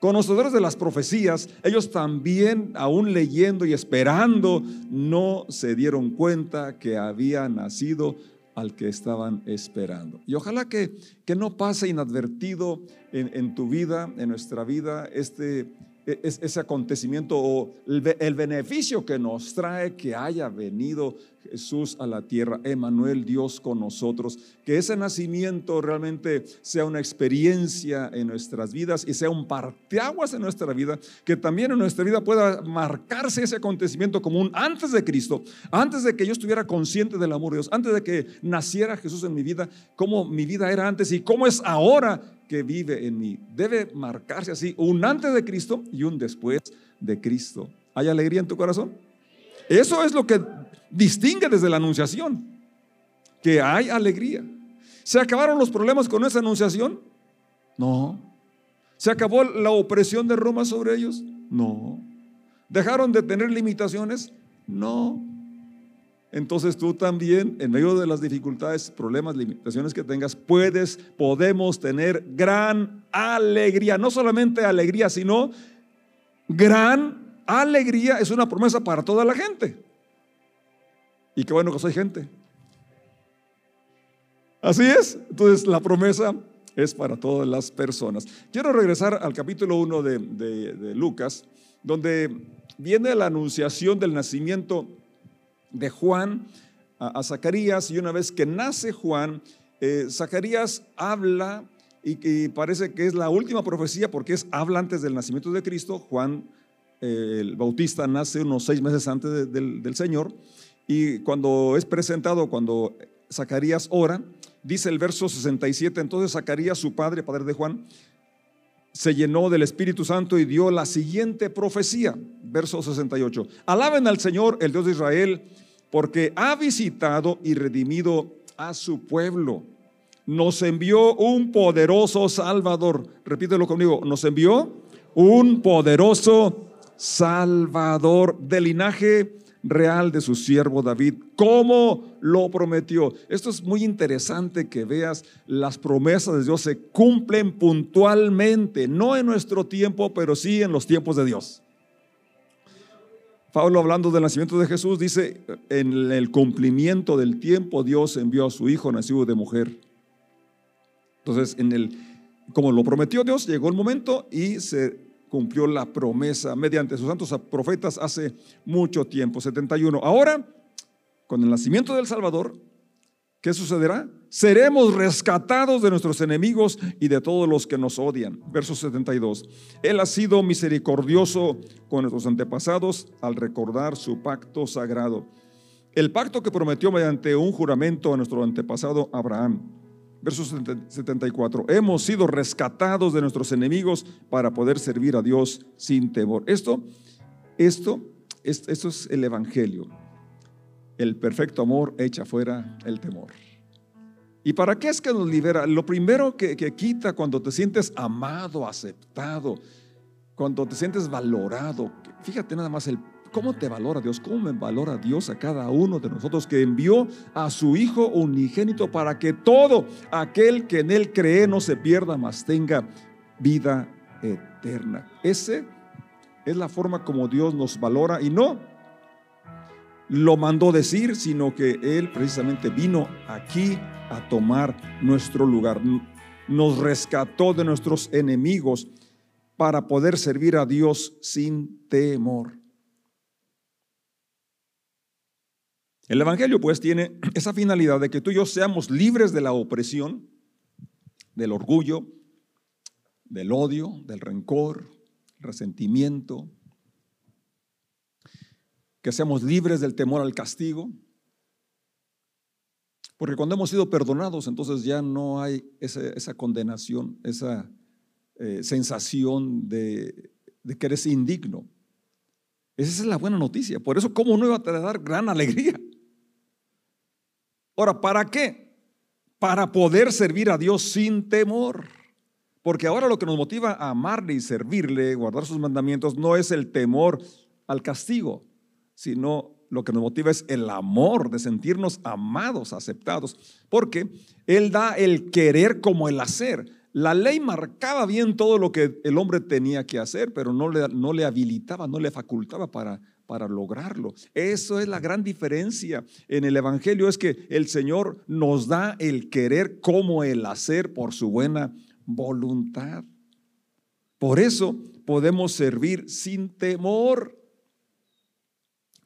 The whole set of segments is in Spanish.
conocedores de las profecías, ellos también, aún leyendo y esperando, no se dieron cuenta que había nacido al que estaban esperando. Y ojalá que, que no pase inadvertido en, en tu vida, en nuestra vida, este e, ese acontecimiento o el beneficio que nos trae que haya venido Jesús a la tierra, Emanuel, Dios con nosotros, que ese nacimiento realmente sea una experiencia en nuestras vidas y sea un parteaguas en nuestra vida, que también en nuestra vida pueda marcarse ese acontecimiento como un antes de Cristo, antes de que yo estuviera consciente del amor de Dios, antes de que naciera Jesús en mi vida, cómo mi vida era antes y cómo es ahora que vive en mí. Debe marcarse así un antes de Cristo y un después de Cristo. ¿Hay alegría en tu corazón? Eso es lo que distingue desde la anunciación, que hay alegría. ¿Se acabaron los problemas con esa anunciación? No. ¿Se acabó la opresión de Roma sobre ellos? No. ¿Dejaron de tener limitaciones? No. Entonces tú también, en medio de las dificultades, problemas, limitaciones que tengas, puedes, podemos tener gran alegría. No solamente alegría, sino gran alegría. Es una promesa para toda la gente. Y qué bueno que soy gente. Así es. Entonces la promesa es para todas las personas. Quiero regresar al capítulo 1 de, de Lucas, donde viene la anunciación del nacimiento de Juan a, Zacarías y una vez que nace Juan, eh, Zacarías habla y, parece que es la última profecía porque es habla antes del nacimiento de Cristo. Juan el Bautista nace unos seis meses antes del, del Señor y cuando es presentado, cuando Zacarías ora, dice el verso 67, entonces Zacarías, su padre, padre de Juan, se llenó del Espíritu Santo y dio la siguiente profecía, verso 68. Alaben al Señor, el Dios de Israel, porque ha visitado y redimido a su pueblo. Nos envió un poderoso Salvador. Repítelo conmigo, nos envió un poderoso Salvador del linaje real de su siervo David, como lo prometió. Esto es muy interesante que veas las promesas de Dios se cumplen puntualmente, no en nuestro tiempo, pero sí en los tiempos de Dios. Pablo hablando del nacimiento de Jesús dice, en el cumplimiento del tiempo Dios envió a su hijo nacido de mujer. Entonces, en el, como lo prometió Dios, llegó el momento y se cumplió la promesa mediante sus santos profetas hace mucho tiempo, 71. Ahora, con el nacimiento del Salvador, ¿qué sucederá? seremos rescatados de nuestros enemigos y de todos los que nos odian. Verso 72. Él ha sido misericordioso con nuestros antepasados al recordar su pacto sagrado. El pacto que prometió mediante un juramento a nuestro antepasado Abraham. Verso 74. Hemos sido rescatados de nuestros enemigos para poder servir a Dios sin temor. Esto, esto, esto es el Evangelio. El perfecto amor echa fuera el temor. ¿Y para qué es que nos libera? Lo primero que, quita cuando te sientes amado, aceptado, cuando te sientes valorado. Fíjate nada más el cómo te valora Dios, cómo me valora Dios a cada uno de nosotros que envió a su Hijo unigénito para que todo aquel que en Él cree no se pierda, mas tenga vida eterna. Ese es la forma como Dios nos valora y no lo mandó decir, sino que Él precisamente vino aquí a tomar nuestro lugar. Nos rescató de nuestros enemigos para poder servir a Dios sin temor. El Evangelio pues tiene esa finalidad de que tú y yo seamos libres de la opresión, del orgullo, del odio, del rencor, resentimiento, que seamos libres del temor al castigo. Porque cuando hemos sido perdonados, entonces ya no hay esa, condenación, esa eh, sensación de, que eres indigno. Esa es la buena noticia. Por eso, ¿cómo no iba a dar gran alegría? Ahora, ¿para qué? Para poder servir a Dios sin temor. Porque ahora lo que nos motiva a amarle y servirle, guardar sus mandamientos, no es el temor al castigo, sino lo que nos motiva es el amor de sentirnos amados, aceptados, porque Él da el querer como el hacer. la ley marcaba bien todo lo que el hombre tenía que hacer, pero no le, no le habilitaba, no le facultaba para, para lograrlo. Eso es la gran diferencia en el Evangelio, es que el Señor nos da el querer como el hacer por su buena voluntad. Por eso podemos servir sin temor.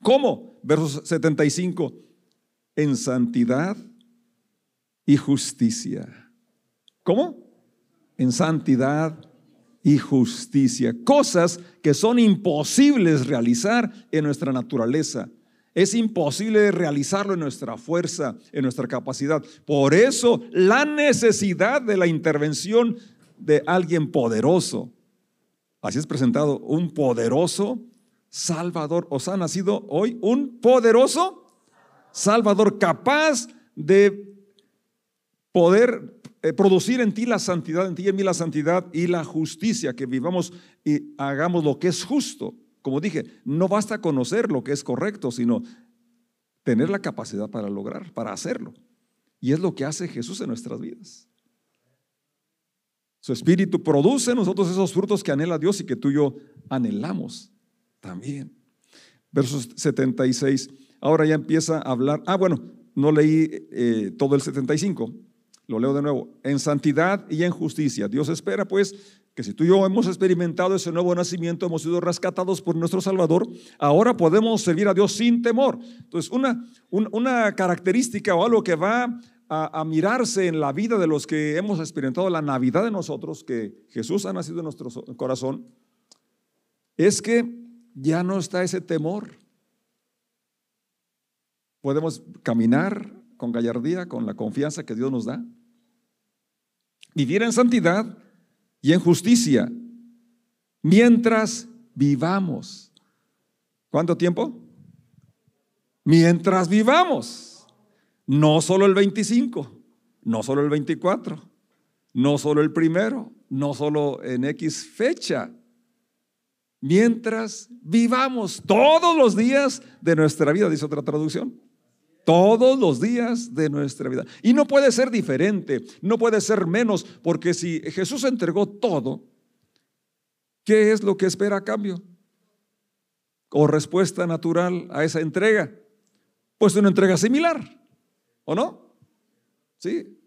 ¿Cómo? Versos 75. En santidad y justicia. ¿Cómo? En santidad y justicia. Cosas que son imposibles realizar en nuestra naturaleza. Es imposible realizarlo en nuestra fuerza, en nuestra capacidad. Por eso la necesidad de la intervención de alguien poderoso. Así es presentado un poderoso Salvador. Os ha nacido hoy un poderoso Salvador capaz de poder eh, producir en ti la santidad, en ti y en mí la santidad y la justicia, que vivamos y hagamos lo que es justo. Como dije, no basta conocer lo que es correcto, sino tener la capacidad para lograr, para hacerlo. Y es lo que hace Jesús en nuestras vidas. Su espíritu produce en nosotros esos frutos que anhela Dios y que tú y yo anhelamos también. Versos 76. Ahora ya empieza a hablar. Ah, bueno, no leí eh, todo el 75. Lo leo de nuevo. En santidad y en justicia. Dios espera pues que si tú y yo hemos experimentado ese nuevo nacimiento, hemos sido rescatados por nuestro Salvador, ahora podemos servir a Dios sin temor. Entonces, una, una característica o algo que va a, a, mirarse en la vida de los que hemos experimentado la Navidad de nosotros, que Jesús ha nacido en nuestro corazón, es que ya no está ese temor. Podemos caminar con gallardía, con la confianza que Dios nos da. Vivir en santidad y en justicia mientras vivamos. ¿Cuánto tiempo? Mientras vivamos. No solo el 25, no solo el 24, no solo el primero, no solo en X fecha. Mientras vivamos todos los días de nuestra vida, dice otra traducción todos los días de nuestra vida. Y no puede ser diferente, no puede ser menos, porque si Jesús entregó todo, ¿qué es lo que espera a cambio? O respuesta natural a esa entrega. Pues una entrega similar, ¿o no? Sí.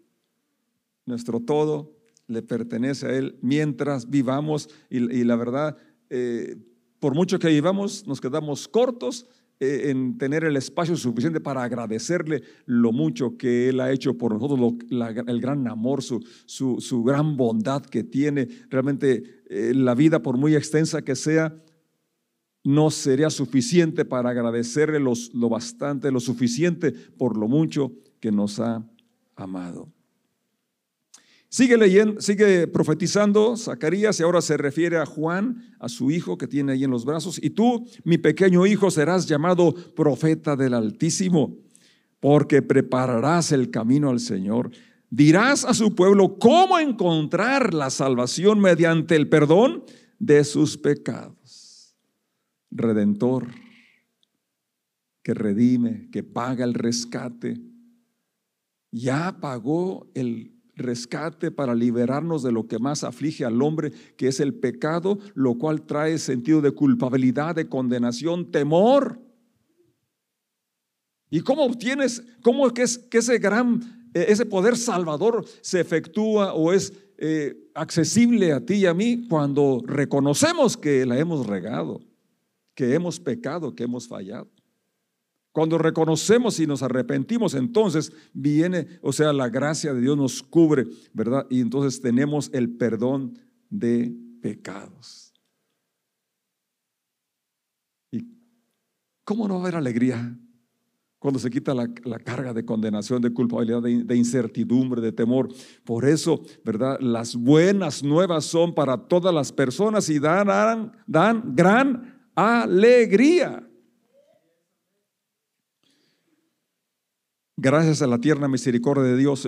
Nuestro todo le pertenece a Él mientras vivamos y, la verdad, eh, por mucho que vivamos, nos quedamos cortos en tener el espacio suficiente para agradecerle lo mucho que Él ha hecho por nosotros, el gran amor, su, su, gran bondad que tiene. Realmente eh, la vida, por muy extensa que sea, no sería suficiente para agradecerle lo bastante, lo suficiente por lo mucho que nos ha amado. Sigue leyendo, sigue profetizando Zacarías y ahora se refiere a Juan, a su hijo que tiene ahí en los brazos. Y tú, mi pequeño hijo, serás llamado profeta del Altísimo, porque prepararás el camino al Señor. Dirás a su pueblo cómo encontrar la salvación mediante el perdón de sus pecados. Redentor, que redime, que paga el rescate, ya pagó el rescate para liberarnos de lo que más aflige al hombre, que es el pecado, lo cual trae sentido de culpabilidad, de condenación, temor. ¿Y cómo obtienes, cómo que, es, que ese gran, eh, ese poder salvador se efectúa o es eh, accesible a ti y a mí cuando reconocemos que la hemos regado, que hemos pecado, que hemos fallado? Cuando reconocemos y nos arrepentimos, entonces viene, o sea, la gracia de Dios nos cubre, ¿verdad? Y entonces tenemos el perdón de pecados. ¿Y cómo no va a haber alegría cuando se quita la, carga de condenación, de culpabilidad, de, de, incertidumbre, de temor. Por eso, ¿verdad? Las buenas nuevas son para todas las personas y dan, dan, dan gran alegría. Gracias a la tierna misericordia de Dios.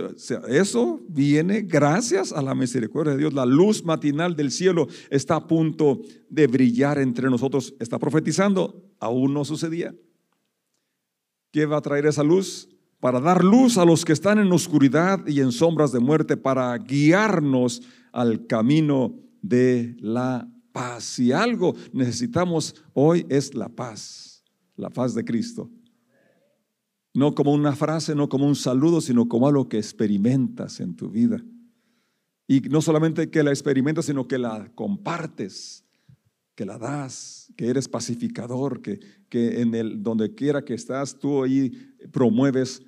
Eso viene gracias a la misericordia de Dios. La luz matinal del cielo está a punto de brillar entre nosotros. Está profetizando, aún no sucedía. ¿Qué va a traer esa luz? Para dar luz a los que están en oscuridad y en sombras de muerte, para guiarnos al camino de la paz. Si algo necesitamos hoy es la paz, la paz de Cristo. No como una frase, no como un saludo, sino como algo que experimentas en tu vida. Y no solamente que la experimentas, sino que la compartes, que la das, que eres pacificador, que, que en el donde quiera que estás, tú ahí promueves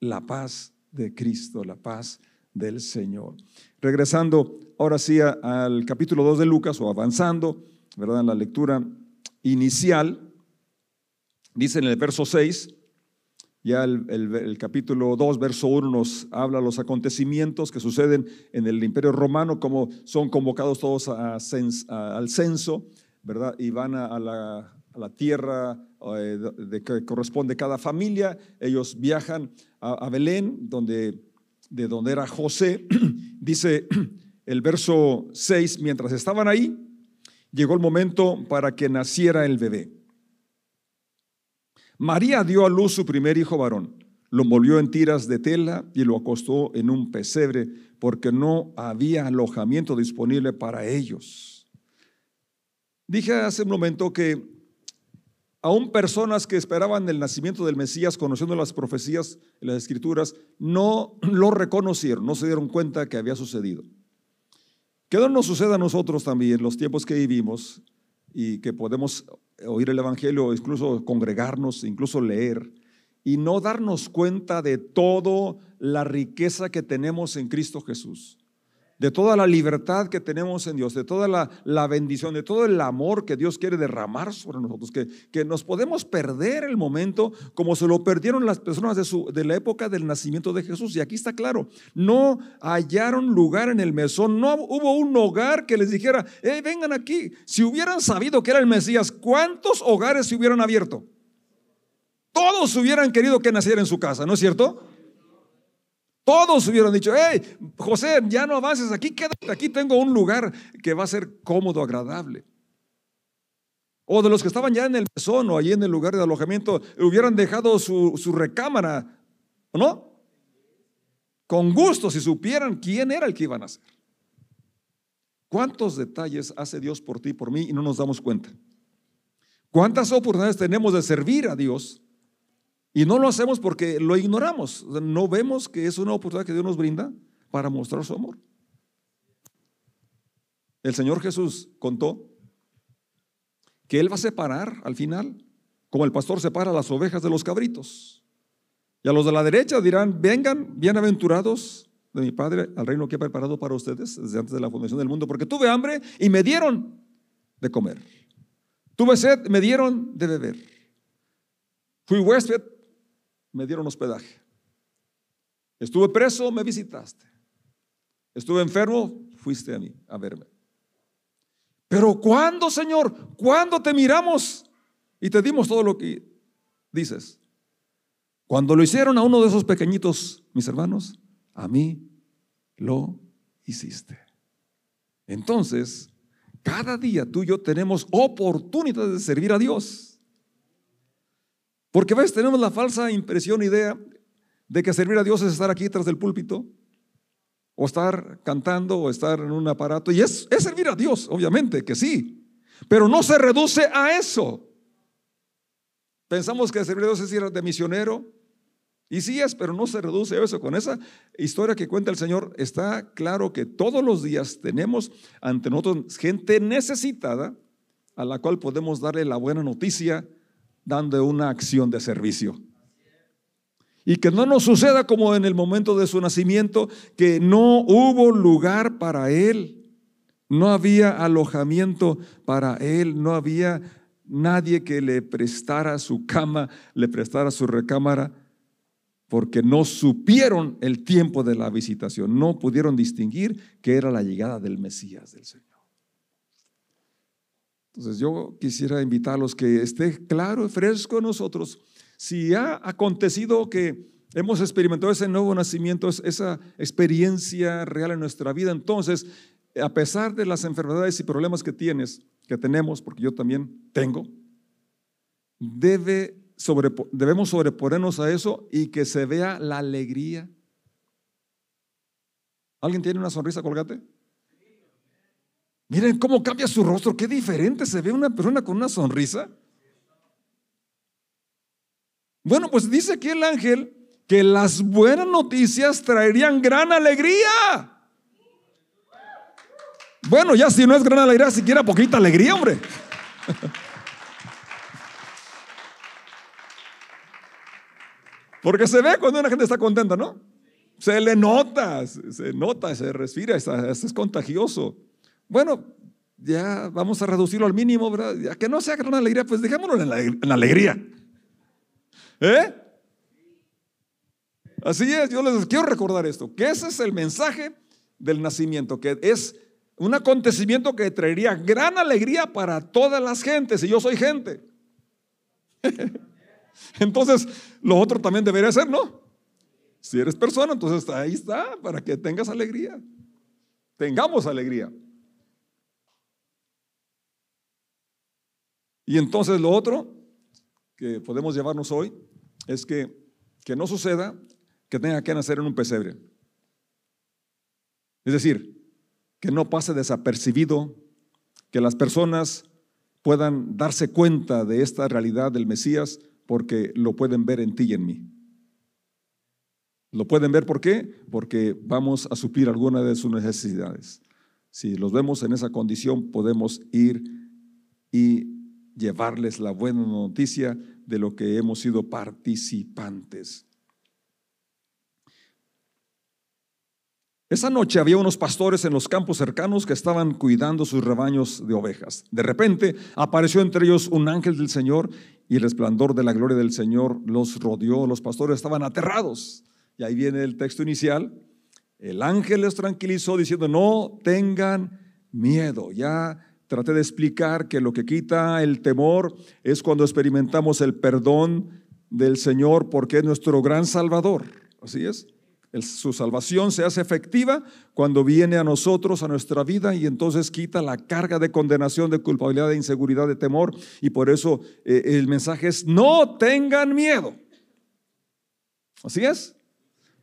la paz de Cristo, la paz del Señor. Regresando ahora sí al capítulo 2 de Lucas o avanzando, ¿verdad? En la lectura inicial, dice en el verso 6, ya el, capítulo 2, verso 1 nos habla los acontecimientos que suceden en el imperio romano, como son convocados todos al censo, ¿verdad? Y van a, la, tierra eh, de que corresponde cada familia. Ellos viajan a, Belén, donde, de donde era José. Dice el verso 6, mientras estaban ahí, llegó el momento para que naciera el bebé. María dio a luz su primer hijo varón, lo envolvió en tiras de tela y lo acostó en un pesebre porque no había alojamiento disponible para ellos. Dije hace un momento que aún personas que esperaban el nacimiento del Mesías, conociendo las profecías y las escrituras, no lo reconocieron, no se dieron cuenta que había sucedido. Que no nos suceda a nosotros también, los tiempos que vivimos y que podemos oír el Evangelio, incluso congregarnos, incluso leer, y no darnos cuenta de toda la riqueza que tenemos en Cristo Jesús de toda la libertad que tenemos en Dios, de toda la, bendición, de todo el amor que Dios quiere derramar sobre nosotros, que, que, nos podemos perder el momento como se lo perdieron las personas de, su, de la época del nacimiento de Jesús. Y aquí está claro, no hallaron lugar en el mesón, no hubo un hogar que les dijera, hey, vengan aquí. Si hubieran sabido que era el Mesías, ¿cuántos hogares se hubieran abierto? Todos hubieran querido que naciera en su casa, ¿no es cierto? Todos hubieran dicho, hey, José, ya no avances, aquí quédate, aquí tengo un lugar que va a ser cómodo, agradable. O de los que estaban ya en el mesón o allí en el lugar de alojamiento, hubieran dejado su, su recámara, ¿no? Con gusto, si supieran quién era el que iban a hacer. ¿Cuántos detalles hace Dios por ti y por mí y no nos damos cuenta? ¿Cuántas oportunidades tenemos de servir a Dios y no lo hacemos porque lo ignoramos. No vemos que es una oportunidad que Dios nos brinda para mostrar su amor. El Señor Jesús contó que Él va a separar al final, como el pastor separa las ovejas de los cabritos. Y a los de la derecha dirán, vengan, bienaventurados de mi Padre, al reino que he preparado para ustedes desde antes de la fundación del mundo, porque tuve hambre y me dieron de comer. Tuve sed, me dieron de beber. Fui huésped, me dieron hospedaje. Estuve preso, me visitaste. Estuve enfermo, fuiste a mí a verme. Pero ¿cuándo, Señor? ¿Cuándo te miramos y te dimos todo lo que dices? Cuando lo hicieron a uno de esos pequeñitos, mis hermanos, a mí lo hiciste. Entonces, cada día tú y yo tenemos oportunidad de servir a Dios. Porque ves, tenemos la falsa impresión, idea de que servir a Dios es estar aquí tras del púlpito, o estar cantando, o estar en un aparato. Y es, es servir a Dios, obviamente, que sí. Pero no se reduce a eso. Pensamos que servir a Dios es ir de misionero. Y sí es, pero no se reduce a eso. Con esa historia que cuenta el Señor, está claro que todos los días tenemos ante nosotros gente necesitada a la cual podemos darle la buena noticia dando una acción de servicio. Y que no nos suceda como en el momento de su nacimiento, que no hubo lugar para él, no había alojamiento para él, no había nadie que le prestara su cama, le prestara su recámara, porque no supieron el tiempo de la visitación, no pudieron distinguir que era la llegada del Mesías del Señor. Entonces yo quisiera invitarlos que esté claro y fresco en nosotros si ha acontecido que hemos experimentado ese nuevo nacimiento, esa experiencia real en nuestra vida, entonces, a pesar de las enfermedades y problemas que tienes, que tenemos, porque yo también tengo, debe debemos sobreponernos a eso y que se vea la alegría. ¿Alguien tiene una sonrisa colgate? Miren cómo cambia su rostro, qué diferente se ve una persona con una sonrisa. Bueno, pues dice aquí el ángel que las buenas noticias traerían gran alegría. Bueno, ya si no es gran alegría, siquiera poquita alegría, hombre. Porque se ve cuando una gente está contenta, ¿no? Se le nota, se nota, se respira, es contagioso. Bueno, ya vamos a reducirlo al mínimo, ¿verdad? Ya que no sea gran alegría, pues dejémoslo en la, alegría. ¿Eh? Así es, yo les quiero recordar esto, que ese es el mensaje del nacimiento, que es un acontecimiento que traería gran alegría para todas las gentes, y yo soy gente. Entonces, lo otro también debería ser, ¿no? Si eres persona, entonces ahí está, para que tengas alegría. Tengamos alegría. Y entonces lo otro que podemos llevarnos hoy es que, que no suceda que tenga que nacer en un pesebre. Es decir, que no pase desapercibido, que las personas puedan darse cuenta de esta realidad del Mesías porque lo pueden ver en ti y en mí. ¿Lo pueden ver por qué? Porque vamos a suplir alguna de sus necesidades. Si los vemos en esa condición, podemos ir y llevarles la buena noticia de lo que hemos sido participantes. Esa noche había unos pastores en los campos cercanos que estaban cuidando sus rebaños de ovejas. De repente apareció entre ellos un ángel del Señor y el resplandor de la gloria del Señor los rodeó. Los pastores estaban aterrados. Y ahí viene el texto inicial. El ángel les tranquilizó diciendo, no tengan miedo. Ya Traté de explicar que lo que quita el temor es cuando experimentamos el perdón del Señor porque es nuestro gran Salvador. Así es. su salvación se hace efectiva cuando viene a nosotros, a nuestra vida, y entonces quita la carga de condenación, de culpabilidad, de inseguridad, de temor. Y por eso eh, el mensaje es, no tengan miedo. Así es.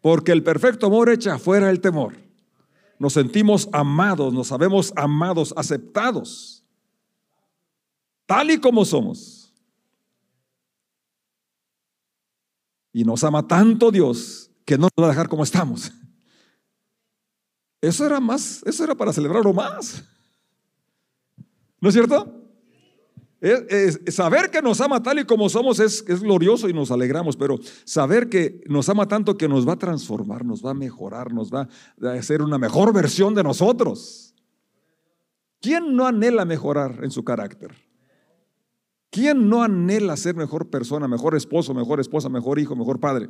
Porque el perfecto amor echa fuera el temor nos sentimos amados, nos sabemos amados, aceptados, tal y como somos. Y nos ama tanto Dios que no nos va a dejar como estamos. Eso era más, eso era para celebrarlo más. ¿No es cierto? Saber que nos ama tal y como somos es, es, glorioso y nos alegramos, pero saber que nos ama tanto que nos va a transformar, nos va a mejorar, nos va a hacer una mejor versión de nosotros. ¿Quién no anhela mejorar en su carácter? ¿Quién no anhela ser mejor persona, mejor esposo, mejor esposa, mejor hijo, mejor padre?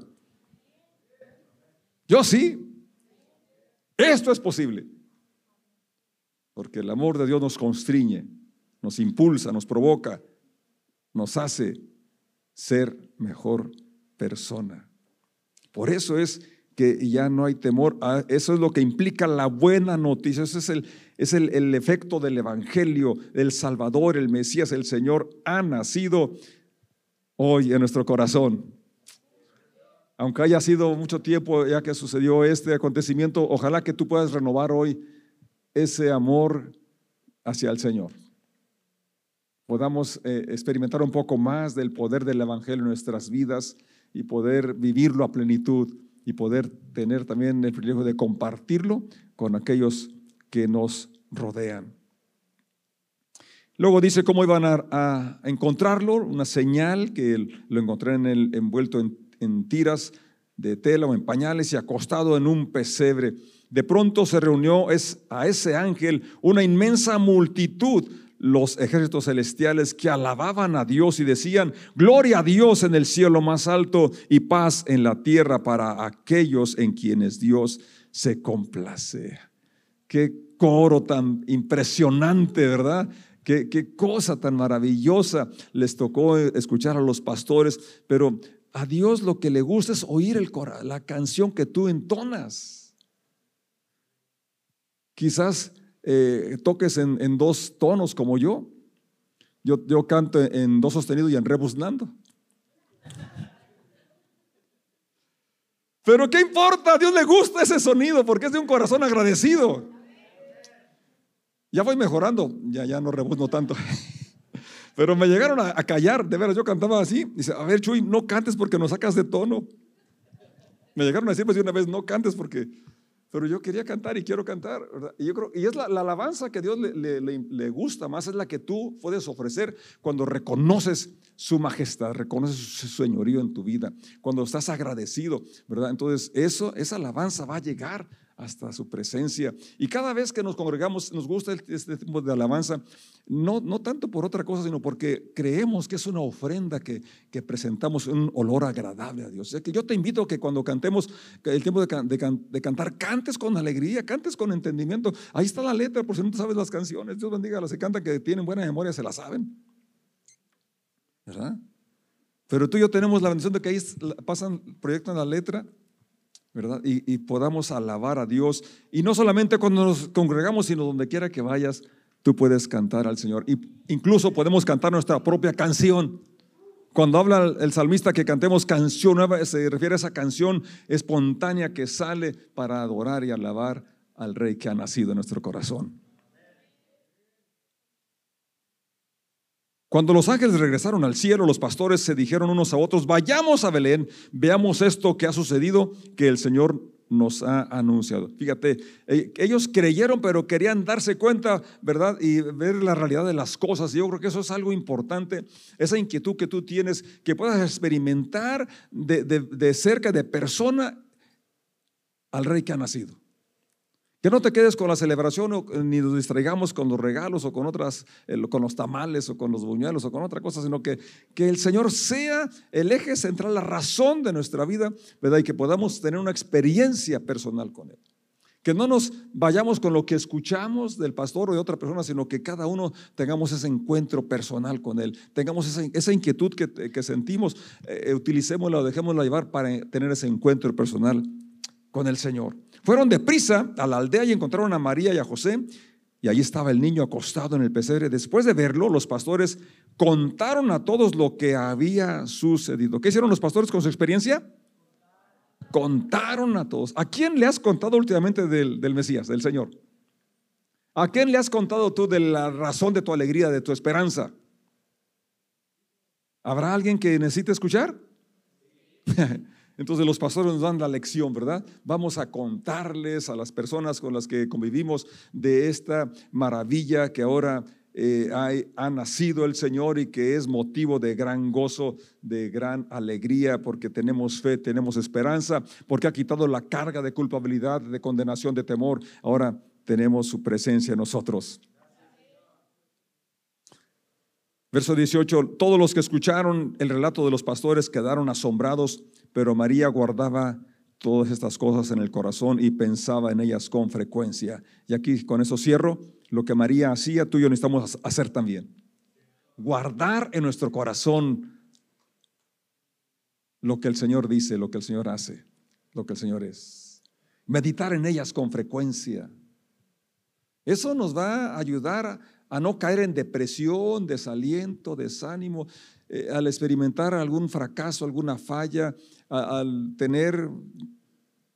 Yo sí. Esto es posible. Porque el amor de Dios nos constriñe nos impulsa, nos provoca, nos hace ser mejor persona. Por eso es que ya no hay temor. Eso es lo que implica la buena noticia. Ese es el, es el, el efecto del Evangelio, el Salvador, el Mesías, el Señor ha nacido hoy en nuestro corazón. Aunque haya sido mucho tiempo ya que sucedió este acontecimiento, ojalá que tú puedas renovar hoy ese amor hacia el Señor podamos eh, experimentar un poco más del poder del Evangelio en nuestras vidas y poder vivirlo a plenitud y poder tener también el privilegio de compartirlo con aquellos que nos rodean. Luego dice cómo iban a, encontrarlo, una señal que lo encontré en el, envuelto en, en tiras de tela o en pañales y acostado en un pesebre. De pronto se reunió a ese ángel una inmensa multitud los ejércitos celestiales que alababan a Dios y decían, gloria a Dios en el cielo más alto y paz en la tierra para aquellos en quienes Dios se complace. Qué coro tan impresionante, ¿verdad? Qué, qué cosa tan maravillosa les tocó escuchar a los pastores, pero a Dios lo que le gusta es oír el la canción que tú entonas. Quizás eh, toques en, dos tonos como yo. yo. Canto en do sostenido y en rebuznando. Pero ¿qué importa? A Dios le gusta ese sonido porque es de un corazón agradecido. Ya voy mejorando, ya, ya no rebuzno tanto. Pero me llegaron a, callar, de veras, yo cantaba así. Dice, a ver, Chuy, no cantes porque nos sacas de tono. Me llegaron a decir pues, una vez, no cantes porque... Pero yo quería cantar y quiero cantar. Y, yo creo, y es la, alabanza que Dios le, le, gusta más, es la que tú puedes ofrecer cuando reconoces su majestad, reconoces su señorío en tu vida, cuando estás agradecido, ¿verdad? Entonces, eso, esa alabanza va a llegar hasta su presencia. Y cada vez que nos congregamos, nos gusta este tipo de alabanza, no, no tanto por otra cosa, sino porque creemos que es una ofrenda que, que presentamos, un olor agradable a Dios. O sea, que yo te invito a que cuando cantemos el tiempo de, de, cantar, cantes con alegría, cantes con entendimiento. Ahí está la letra, por si no te sabes las canciones. Dios bendiga a los que cantan que tienen buena memoria, se la saben. ¿Verdad? Pero tú y yo tenemos la bendición de que ahí pasan, proyectan la letra ¿verdad? Y, podamos alabar a Dios. Y no solamente cuando nos congregamos, sino donde quiera que vayas, tú puedes cantar al Señor. Y incluso podemos cantar nuestra propia canción. Cuando habla el salmista que cantemos canción nueva, se refiere a esa canción espontánea que sale para adorar y alabar al Rey que ha nacido en nuestro corazón. Cuando los ángeles regresaron al cielo, los pastores se dijeron unos a otros, vayamos a Belén, veamos esto que ha sucedido, que el Señor nos ha anunciado. Fíjate, eh, ellos creyeron, pero querían darse cuenta, ¿verdad? Y ver la realidad de las cosas. Yo creo que eso es algo importante, esa inquietud que tú tienes, que puedas experimentar de, de cerca, de persona, al rey que ha nacido. Que no te quedes con la celebración ni nos distraigamos con los regalos o con otras, eh, con los tamales o con los buñuelos o con otra cosa, sino que, que el Señor sea el eje central, la razón de nuestra vida, ¿verdad? Y que podamos tener una experiencia personal con Él. Que no nos vayamos con lo que escuchamos del pastor o de otra persona, sino que cada uno tengamos ese encuentro personal con Él, tengamos esa, inquietud que, sentimos, eh, eh, utilicémosla o dejémosla llevar para tener ese encuentro personal con el Señor. Fueron deprisa a la aldea y encontraron a María y a José, y allí estaba el niño acostado en el pesebre. Después de verlo, los pastores contaron a todos lo que había sucedido. ¿Qué hicieron los pastores con su experiencia? Contaron a todos. ¿A quién le has contado últimamente del, del Mesías, del Señor? ¿A quién le has contado tú de la razón de tu alegría, de tu esperanza? ¿Habrá alguien que necesite escuchar? Entonces los pastores nos dan la lección, ¿verdad? Vamos a contarles a las personas con las que convivimos de esta maravilla que ahora eh, ha, nacido el Señor y que es motivo de gran gozo, de gran alegría, porque tenemos fe, tenemos esperanza, porque ha quitado la carga de culpabilidad, de condenación, de temor. Ahora tenemos su presencia en nosotros. Verso 18, todos los que escucharon el relato de los pastores quedaron asombrados pero María guardaba todas estas cosas en el corazón y pensaba en ellas con frecuencia. Y aquí con eso cierro, lo que María hacía, tú y yo necesitamos hacer también. Guardar en nuestro corazón lo que el Señor dice, lo que el Señor hace, lo que el Señor es. Meditar en ellas con frecuencia. Eso nos va a ayudar a no caer en depresión, desaliento, desánimo, eh, al experimentar algún fracaso, alguna falla, al tener,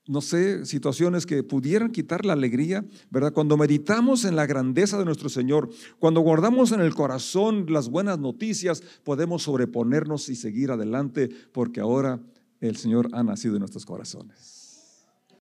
no sé, situaciones que pudieran quitar la alegría, ¿verdad? Cuando meditamos en la grandeza de nuestro Señor, cuando guardamos en el corazón las buenas noticias, podemos sobreponernos y seguir adelante porque ahora el Señor ha nacido en nuestros corazones.